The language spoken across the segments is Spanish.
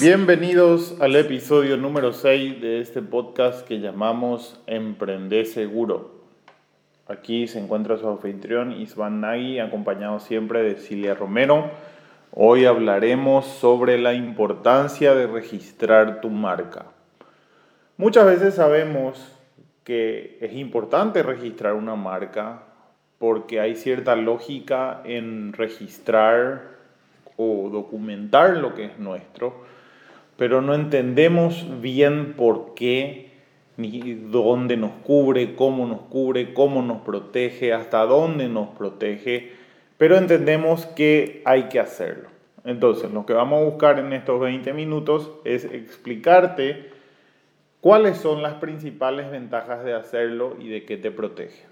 Bienvenidos al episodio número 6 de este podcast que llamamos Emprende Seguro. Aquí se encuentra su anfitrión Isvan Nagui, acompañado siempre de Cilia Romero. Hoy hablaremos sobre la importancia de registrar tu marca. Muchas veces sabemos que es importante registrar una marca porque hay cierta lógica en registrar o documentar lo que es nuestro, pero no entendemos bien por qué ni dónde nos cubre, cómo nos cubre, cómo nos protege, hasta dónde nos protege, pero entendemos que hay que hacerlo. Entonces, lo que vamos a buscar en estos 20 minutos es explicarte cuáles son las principales ventajas de hacerlo y de qué te protege.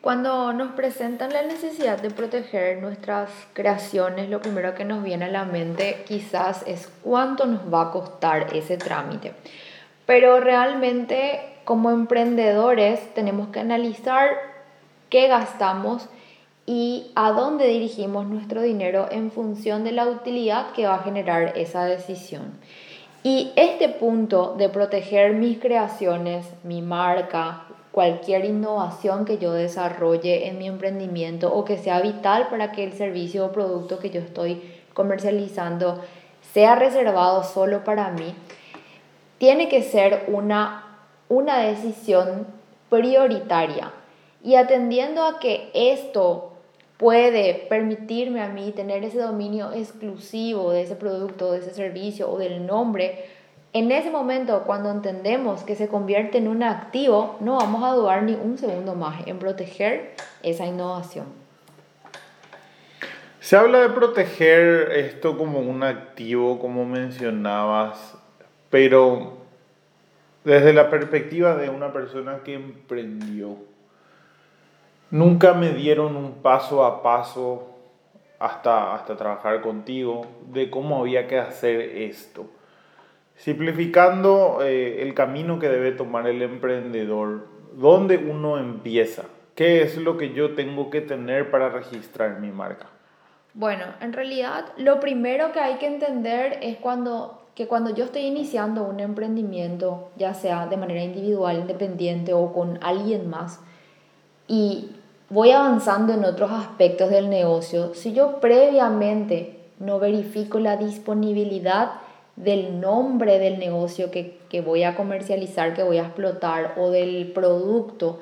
Cuando nos presentan la necesidad de proteger nuestras creaciones, lo primero que nos viene a la mente quizás es cuánto nos va a costar ese trámite. Pero realmente como emprendedores tenemos que analizar qué gastamos y a dónde dirigimos nuestro dinero en función de la utilidad que va a generar esa decisión. Y este punto de proteger mis creaciones, mi marca, cualquier innovación que yo desarrolle en mi emprendimiento o que sea vital para que el servicio o producto que yo estoy comercializando sea reservado solo para mí, tiene que ser una, una decisión prioritaria. Y atendiendo a que esto puede permitirme a mí tener ese dominio exclusivo de ese producto, de ese servicio o del nombre, en ese momento cuando entendemos que se convierte en un activo, no vamos a dudar ni un segundo más en proteger esa innovación. Se habla de proteger esto como un activo, como mencionabas, pero desde la perspectiva de una persona que emprendió, nunca me dieron un paso a paso hasta, hasta trabajar contigo de cómo había que hacer esto. Simplificando eh, el camino que debe tomar el emprendedor, ¿dónde uno empieza? ¿Qué es lo que yo tengo que tener para registrar mi marca? Bueno, en realidad lo primero que hay que entender es cuando que cuando yo estoy iniciando un emprendimiento, ya sea de manera individual, independiente o con alguien más, y voy avanzando en otros aspectos del negocio, si yo previamente no verifico la disponibilidad del nombre del negocio que, que voy a comercializar, que voy a explotar, o del producto,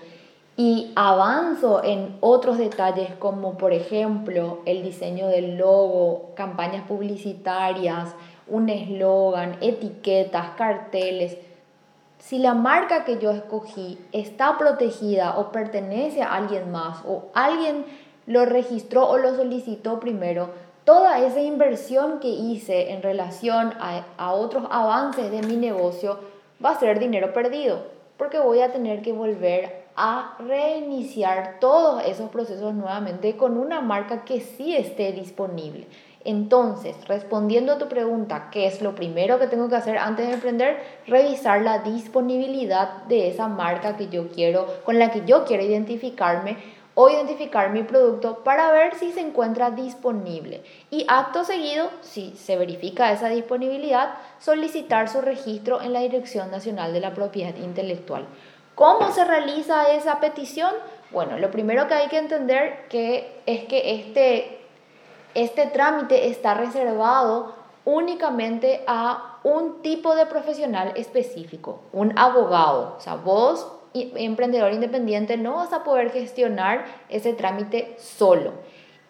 y avanzo en otros detalles como por ejemplo el diseño del logo, campañas publicitarias, un eslogan, etiquetas, carteles. Si la marca que yo escogí está protegida o pertenece a alguien más o alguien lo registró o lo solicitó primero, toda esa inversión que hice en relación a, a otros avances de mi negocio va a ser dinero perdido porque voy a tener que volver a reiniciar todos esos procesos nuevamente con una marca que sí esté disponible. Entonces, respondiendo a tu pregunta, ¿qué es lo primero que tengo que hacer antes de emprender? Revisar la disponibilidad de esa marca que yo quiero, con la que yo quiero identificarme o identificar mi producto para ver si se encuentra disponible. Y acto seguido, si se verifica esa disponibilidad, solicitar su registro en la Dirección Nacional de la Propiedad Intelectual. ¿Cómo se realiza esa petición? Bueno, lo primero que hay que entender que es que este este trámite está reservado únicamente a un tipo de profesional específico, un abogado. O sea, vos, emprendedor independiente, no vas a poder gestionar ese trámite solo.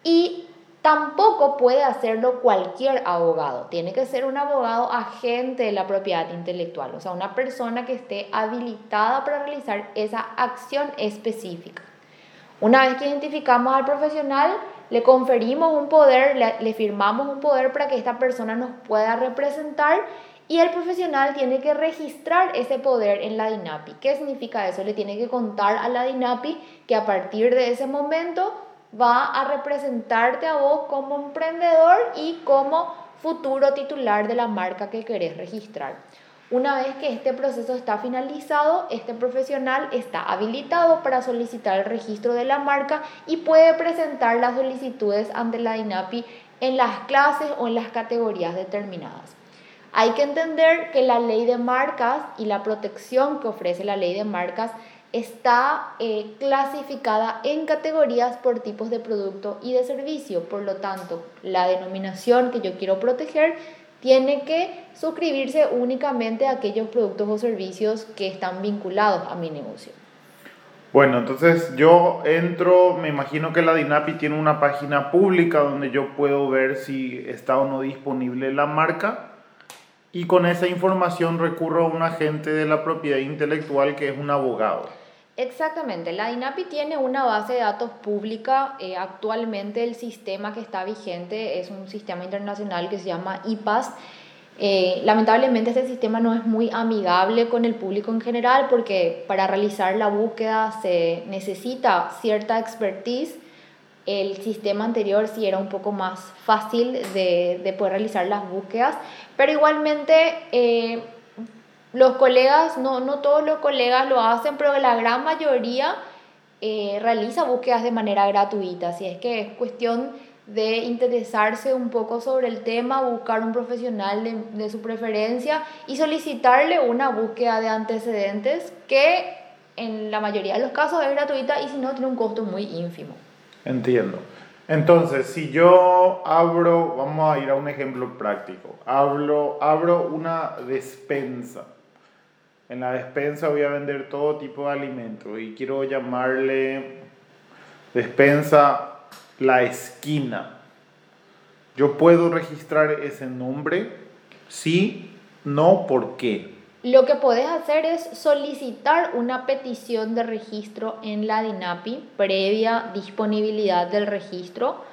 Y tampoco puede hacerlo cualquier abogado. Tiene que ser un abogado agente de la propiedad intelectual, o sea, una persona que esté habilitada para realizar esa acción específica. Una vez que identificamos al profesional, le conferimos un poder, le, firmamos un poder para que esta persona nos pueda representar y el profesional tiene que registrar ese poder en la DINAPI. ¿Qué significa eso? Le tiene que contar a la DINAPI que a partir de ese momento va a representarte a vos como emprendedor y como futuro titular de la marca que querés registrar. Una vez que este proceso está finalizado, este profesional está habilitado para solicitar el registro de la marca y puede presentar las solicitudes ante la DINAPI en las clases o en las categorías determinadas. Hay que entender que la ley de marcas y la protección que ofrece la ley de marcas está eh, clasificada en categorías por tipos de producto y de servicio. Por lo tanto, la denominación que yo quiero proteger tiene que suscribirse únicamente a aquellos productos o servicios que están vinculados a mi negocio. Bueno, entonces yo entro, me imagino que la DINAPI tiene una página pública donde yo puedo ver si está o no disponible la marca y con esa información recurro a un agente de la propiedad intelectual que es un abogado. Exactamente, la DINAPI tiene una base de datos pública. Eh, actualmente el sistema que está vigente es un sistema internacional que se llama IPAS. Eh, lamentablemente este sistema no es muy amigable con el público en general porque para realizar la búsqueda se necesita cierta expertise. El sistema anterior sí era un poco más fácil de, de poder realizar las búsquedas, pero igualmente eh, los colegas, no, no todos los colegas lo hacen, pero la gran mayoría eh, realiza búsquedas de manera gratuita. Así es que es cuestión de interesarse un poco sobre el tema, buscar un profesional de, de, su preferencia y solicitarle una búsqueda de antecedentes que en la mayoría de los casos es gratuita y si no tiene un costo muy ínfimo. Entiendo. Entonces, si yo abro, vamos a ir a un ejemplo práctico, abro, abro una despensa en la despensa voy a vender todo tipo de alimentos y quiero llamarle despensa la esquina. ¿Yo puedo registrar ese nombre? Sí, no, ¿por qué? Lo que puedes hacer es solicitar una petición de registro en la DINAPI previa disponibilidad del registro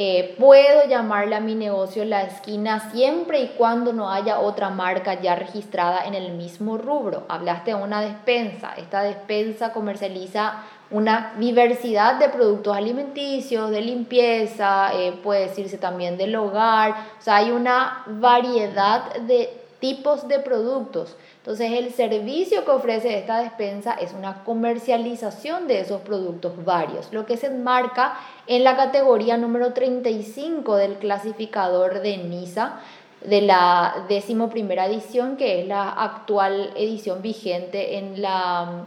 eh, puedo llamarle a mi negocio la esquina siempre y cuando no haya otra marca ya registrada en el mismo rubro. Hablaste de una despensa. Esta despensa comercializa una diversidad de productos alimenticios, de limpieza, eh, puede decirse también del hogar. O sea, hay una variedad de tipos de productos. Entonces el servicio que ofrece esta despensa es una comercialización de esos productos varios, lo que se enmarca en la categoría número 35 del clasificador de NISA de la décimo primera edición, que es la actual edición vigente en la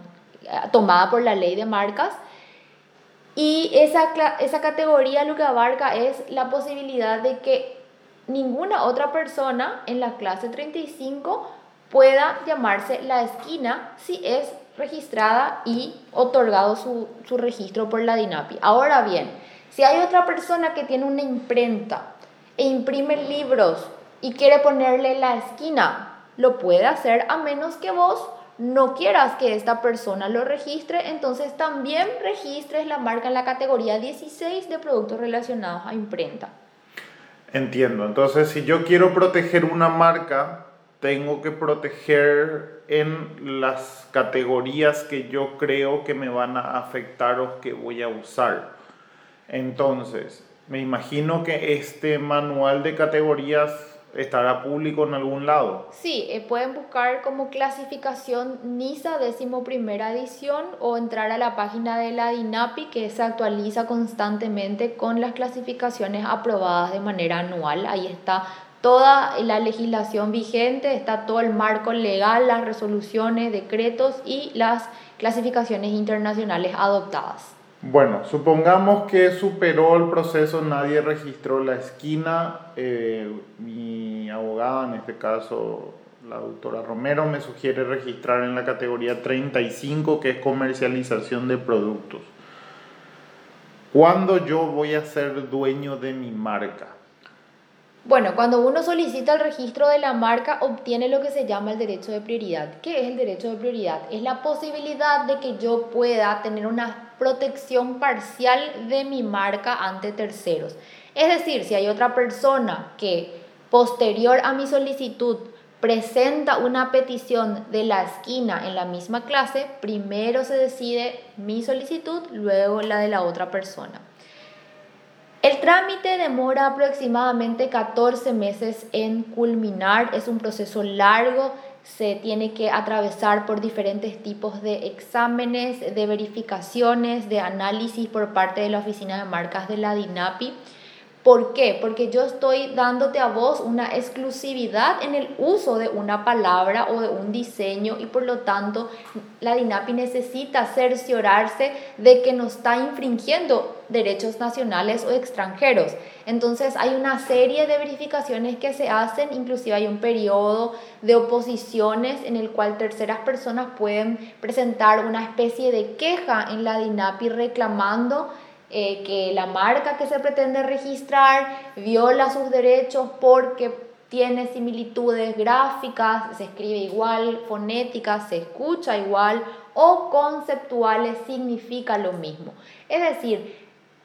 tomada por la ley de marcas. Y esa, esa categoría lo que abarca es la posibilidad de que ninguna otra persona en la clase 35 pueda llamarse la esquina si es registrada y otorgado su, su, registro por la DINAPI. Ahora bien, si hay otra persona que tiene una imprenta e imprime libros y quiere ponerle la esquina, lo puede hacer a menos que vos no quieras que esta persona lo registre, entonces también registres la marca en la categoría 16 de productos relacionados a imprenta. Entiendo, entonces si yo quiero proteger una marca, tengo que proteger en las categorías que yo creo que me van a afectar o que voy a usar. Entonces, me imagino que este manual de categorías estará público en algún lado. Sí, eh, pueden buscar como clasificación NISA décimo primera edición o entrar a la página de la DINAPI que se actualiza constantemente con las clasificaciones aprobadas de manera anual. Ahí está toda la legislación vigente, está todo el marco legal, las resoluciones, decretos y las clasificaciones internacionales adoptadas. Bueno, supongamos que superó el proceso, nadie registró la esquina, eh, mi abogada, en este caso la doctora Romero, me sugiere registrar en la categoría 35, que es comercialización de productos. ¿Cuándo yo voy a ser dueño de mi marca? Bueno, cuando uno solicita el registro de la marca, obtiene lo que se llama el derecho de prioridad. ¿Qué es el derecho de prioridad? Es la posibilidad de que yo pueda tener una protección parcial de mi marca ante terceros. Es decir, si hay otra persona que posterior a mi solicitud presenta una petición de la esquina en la misma clase, primero se decide mi solicitud, luego la de la otra persona. El trámite demora aproximadamente 14 meses en culminar, es un proceso largo, se tiene que atravesar por diferentes tipos de exámenes, de verificaciones, de análisis por parte de la Oficina de Marcas de la DINAPI. ¿Por qué? Porque yo estoy dándote a vos una exclusividad en el uso de una palabra o de un diseño y por lo tanto la DINAPI necesita cerciorarse de que no está infringiendo derechos nacionales o extranjeros. Entonces hay una serie de verificaciones que se hacen, inclusive hay un periodo de oposiciones en el cual terceras personas pueden presentar una especie de queja en la DINAPI reclamando eh, que la marca que se pretende registrar viola sus derechos porque tiene similitudes gráficas, se escribe igual, fonéticas, se escucha igual o conceptuales significa lo mismo. Es decir,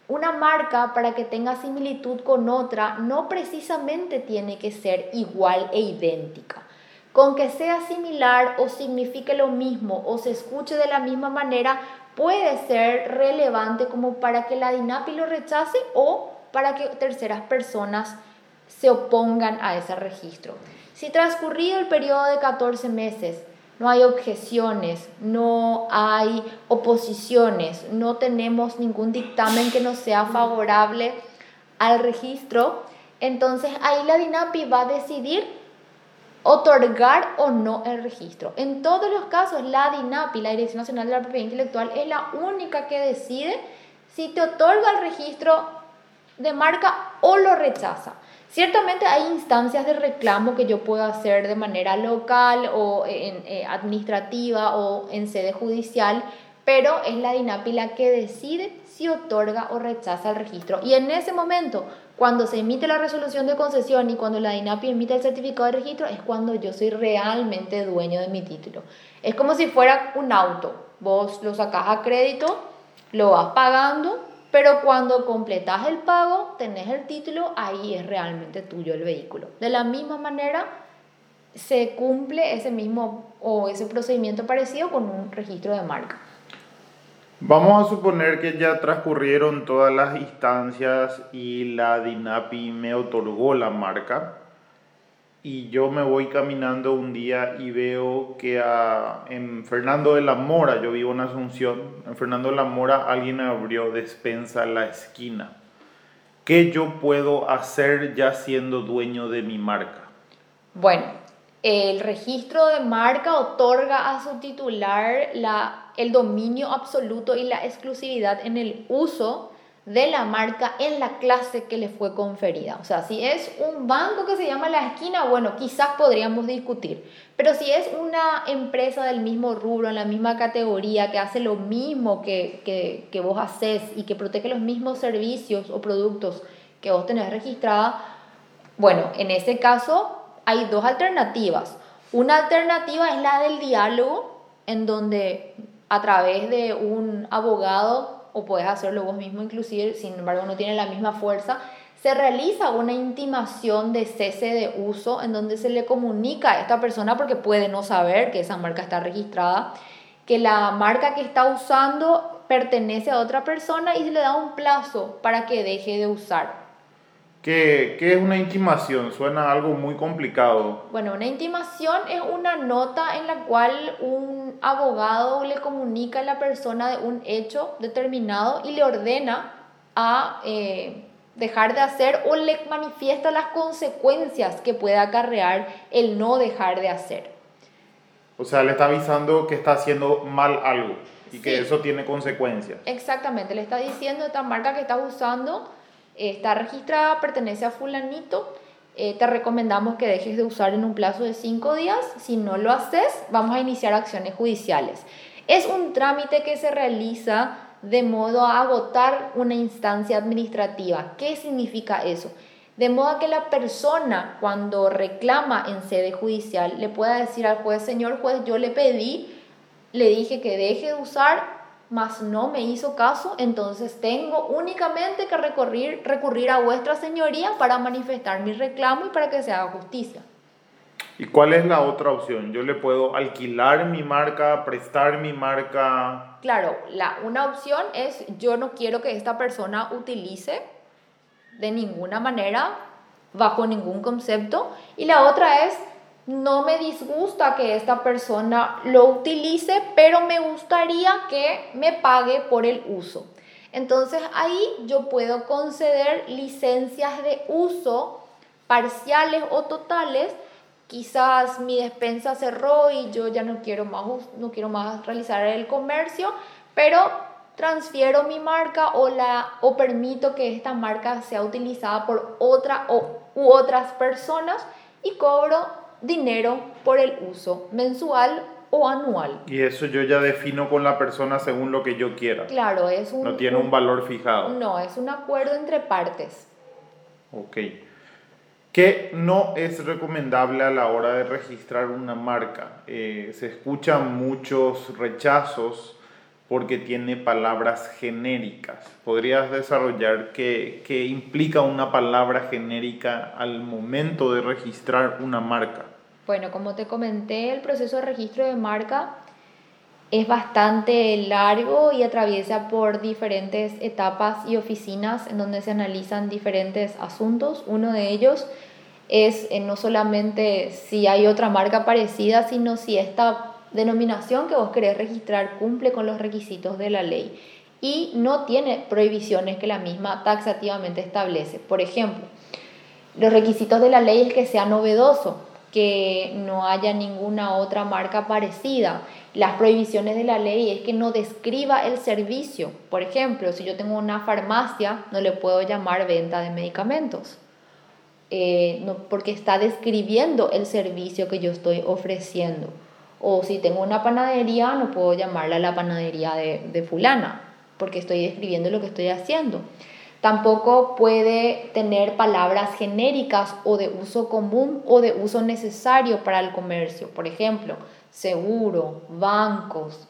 una marca para que tenga similitud con otra no precisamente tiene que ser igual e idéntica. Con que sea similar o signifique lo mismo o se escuche de la misma manera puede ser relevante como para que la DINAPI lo rechace o para que terceras personas se opongan a ese registro. Si transcurrido el periodo de 14 meses no hay objeciones, no hay oposiciones, no tenemos ningún dictamen que nos sea favorable al registro, entonces ahí la DINAPI va a decidir otorgar o no el registro. En todos los casos, la DINAPI, la Dirección Nacional de la Propiedad Intelectual, es la única que decide si te otorga el registro de marca o lo rechaza. Ciertamente hay instancias de reclamo que yo puedo hacer de manera local o en, eh, administrativa o en sede judicial, pero es la DINAPI la que decide si otorga o rechaza el registro. Y en ese momento, cuando se emite la resolución de concesión y cuando la DINAPI emite el certificado de registro, es cuando yo soy realmente dueño de mi título. Es como si fuera un auto. Vos lo sacás a crédito, lo vas pagando, pero cuando completas el pago, tenés el título, ahí es realmente tuyo el vehículo. De la misma manera, se cumple ese mismo o ese procedimiento parecido con un registro de marca. Vamos a suponer que ya transcurrieron todas las instancias y la DINAPI me otorgó la marca y yo me voy caminando un día y veo que en Fernando de la Mora, yo vivo en Asunción, en Fernando de la Mora alguien abrió despensa en la esquina. ¿Qué yo puedo hacer ya siendo dueño de mi marca? Bueno, el registro de marca otorga a su titular la el dominio absoluto y la exclusividad en el uso de la marca en la clase que le fue conferida. O sea, si es un banco que se llama La Esquina, bueno, quizás podríamos discutir. Pero si es una empresa del mismo rubro, en la misma categoría, que hace lo mismo que, que, que vos haces y que protege los mismos servicios o productos que vos tenés registrada, bueno, en ese caso hay dos alternativas. Una alternativa es la del diálogo, en donde a través de un abogado, o puedes hacerlo vos mismo inclusive, sin embargo no tiene la misma fuerza, se realiza una intimación de cese de uso en donde se le comunica a esta persona, porque puede no saber que esa marca está registrada, que la marca que está usando pertenece a otra persona y se le da un plazo para que deje de usar. ¿Qué, es una intimación? Suena algo muy complicado. Bueno, una intimación es una nota en la cual un abogado le comunica a la persona de un hecho determinado y le ordena a eh, dejar de hacer o le manifiesta las consecuencias que puede acarrear el no dejar de hacer. O sea, le está avisando que está haciendo mal algo y que eso tiene consecuencias. Exactamente, le está diciendo esta marca que está usando está registrada, pertenece a fulanito, eh, te recomendamos que dejes de usar en un plazo de cinco días. Si no lo haces, vamos a iniciar acciones judiciales. Es un trámite que se realiza de modo a agotar una instancia administrativa. ¿Qué significa eso? De modo que la persona cuando reclama en sede judicial le pueda decir al juez, señor juez, yo le pedí, le dije que deje de usar mas no me hizo caso, entonces tengo únicamente que recurrir, recurrir a vuestra señoría para manifestar mi reclamo y para que se haga justicia. ¿Y cuál es la otra opción? ¿Yo le puedo alquilar mi marca, prestar mi marca? Claro, la, una opción es yo no quiero que esta persona utilice de ninguna manera, bajo ningún concepto. Y la otra es no me disgusta que esta persona lo utilice, pero me gustaría que me pague por el uso. Entonces ahí yo puedo conceder licencias de uso parciales o totales. Quizás mi despensa cerró y yo ya no quiero más, no quiero más realizar el comercio, pero transfiero mi marca o, la, o permito que esta marca sea utilizada por otra o, u otras personas y cobro dinero por el uso mensual o anual. Y eso yo ya defino con la persona según lo que yo quiera. Claro, es un... No tiene un valor fijado. No, es un acuerdo entre partes. Ok. ¿Qué no es recomendable a la hora de registrar una marca? Eh, se escuchan muchos rechazos porque tiene palabras genéricas. ¿Podrías desarrollar qué, qué implica una palabra genérica al momento de registrar una marca? Bueno, como te comenté, el proceso de registro de marca es bastante largo y atraviesa por diferentes etapas y oficinas en donde se analizan diferentes asuntos. Uno de ellos es eh, no solamente si hay otra marca parecida, sino si esta denominación que vos querés registrar cumple con los requisitos de la ley y no tiene prohibiciones que la misma taxativamente establece. Por ejemplo, los requisitos de la ley es que sea novedoso, que no haya ninguna otra marca parecida. Las prohibiciones de la ley es que no describa el servicio. Por ejemplo, si yo tengo una farmacia, no le puedo llamar venta de medicamentos. Eh, no, porque está describiendo el servicio que yo estoy ofreciendo. O si tengo una panadería, no puedo llamarla la panadería de, de fulana, porque estoy describiendo lo que estoy haciendo. Tampoco puede tener palabras genéricas o de uso común o de uso necesario para el comercio. Por ejemplo, seguro, bancos,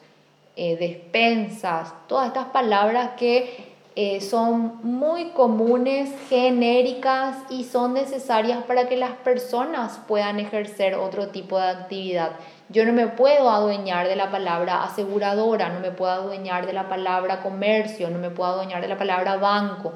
eh, despensas, todas estas palabras que eh, son muy comunes, genéricas y son necesarias para que las personas puedan ejercer otro tipo de actividad. Yo no me puedo adueñar de la palabra aseguradora, no me puedo adueñar de la palabra comercio, no me puedo adueñar de la palabra banco.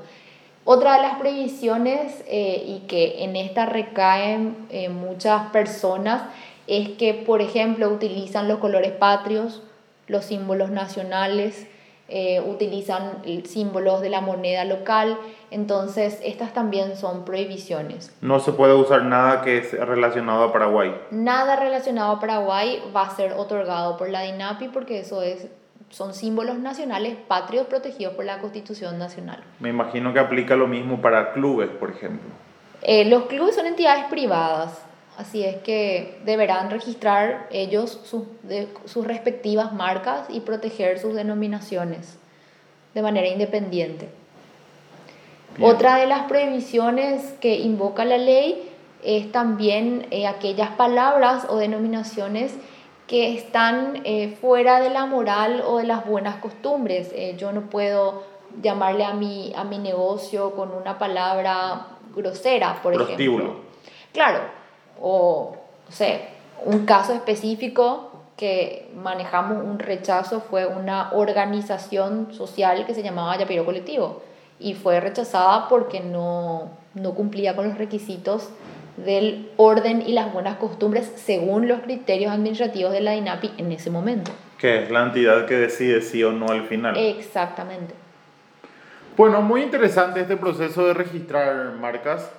Otra de las previsiones eh, y que en esta recaen eh, muchas personas es que, por ejemplo, utilizan los colores patrios, los símbolos nacionales, eh, utilizan símbolos de la moneda local, entonces estas también son prohibiciones. No se puede usar nada que es relacionado a Paraguay. Nada relacionado a Paraguay va a ser otorgado por la DINAPI porque eso es son símbolos nacionales patrios protegidos por la Constitución Nacional. Me imagino que aplica lo mismo para clubes, por ejemplo. Eh, los clubes son entidades privadas, Así es que deberán registrar ellos sus, sus respectivas marcas y proteger sus denominaciones de manera independiente. Otra de las prohibiciones que invoca la ley es también eh, aquellas palabras o denominaciones que están eh, fuera de la moral o de las buenas costumbres. Eh, yo no puedo llamarle a mi, a mi negocio con una palabra grosera, por ejemplo. Claro, o, no sé, un caso específico que manejamos un rechazo fue una organización social que se llamaba Yapiro Colectivo y fue rechazada porque no, no cumplía con los requisitos del orden y las buenas costumbres según los criterios administrativos de la INAPI en ese momento. Que es la entidad que decide sí o no al final. Exactamente. Bueno, muy interesante este proceso de registrar marcas.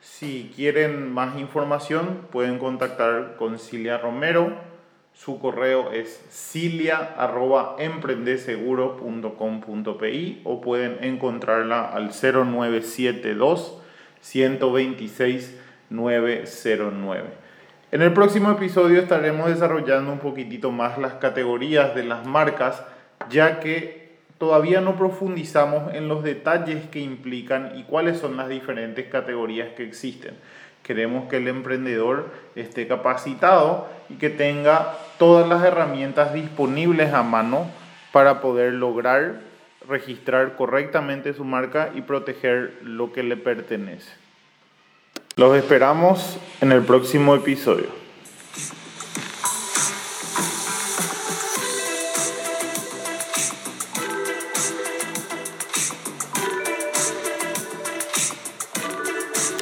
Si quieren más información, pueden contactar con Cilia Romero. Su correo es cilia.emprendeseguro.com.pi o pueden encontrarla al 0972 126 909. En el próximo episodio estaremos desarrollando un poquitito más las categorías de las marcas, ya que todavía no profundizamos en los detalles que implican y cuáles son las diferentes categorías que existen. Queremos que el emprendedor esté capacitado y que tenga todas las herramientas disponibles a mano para poder lograr registrar correctamente su marca y proteger lo que le pertenece. Los esperamos en el próximo episodio.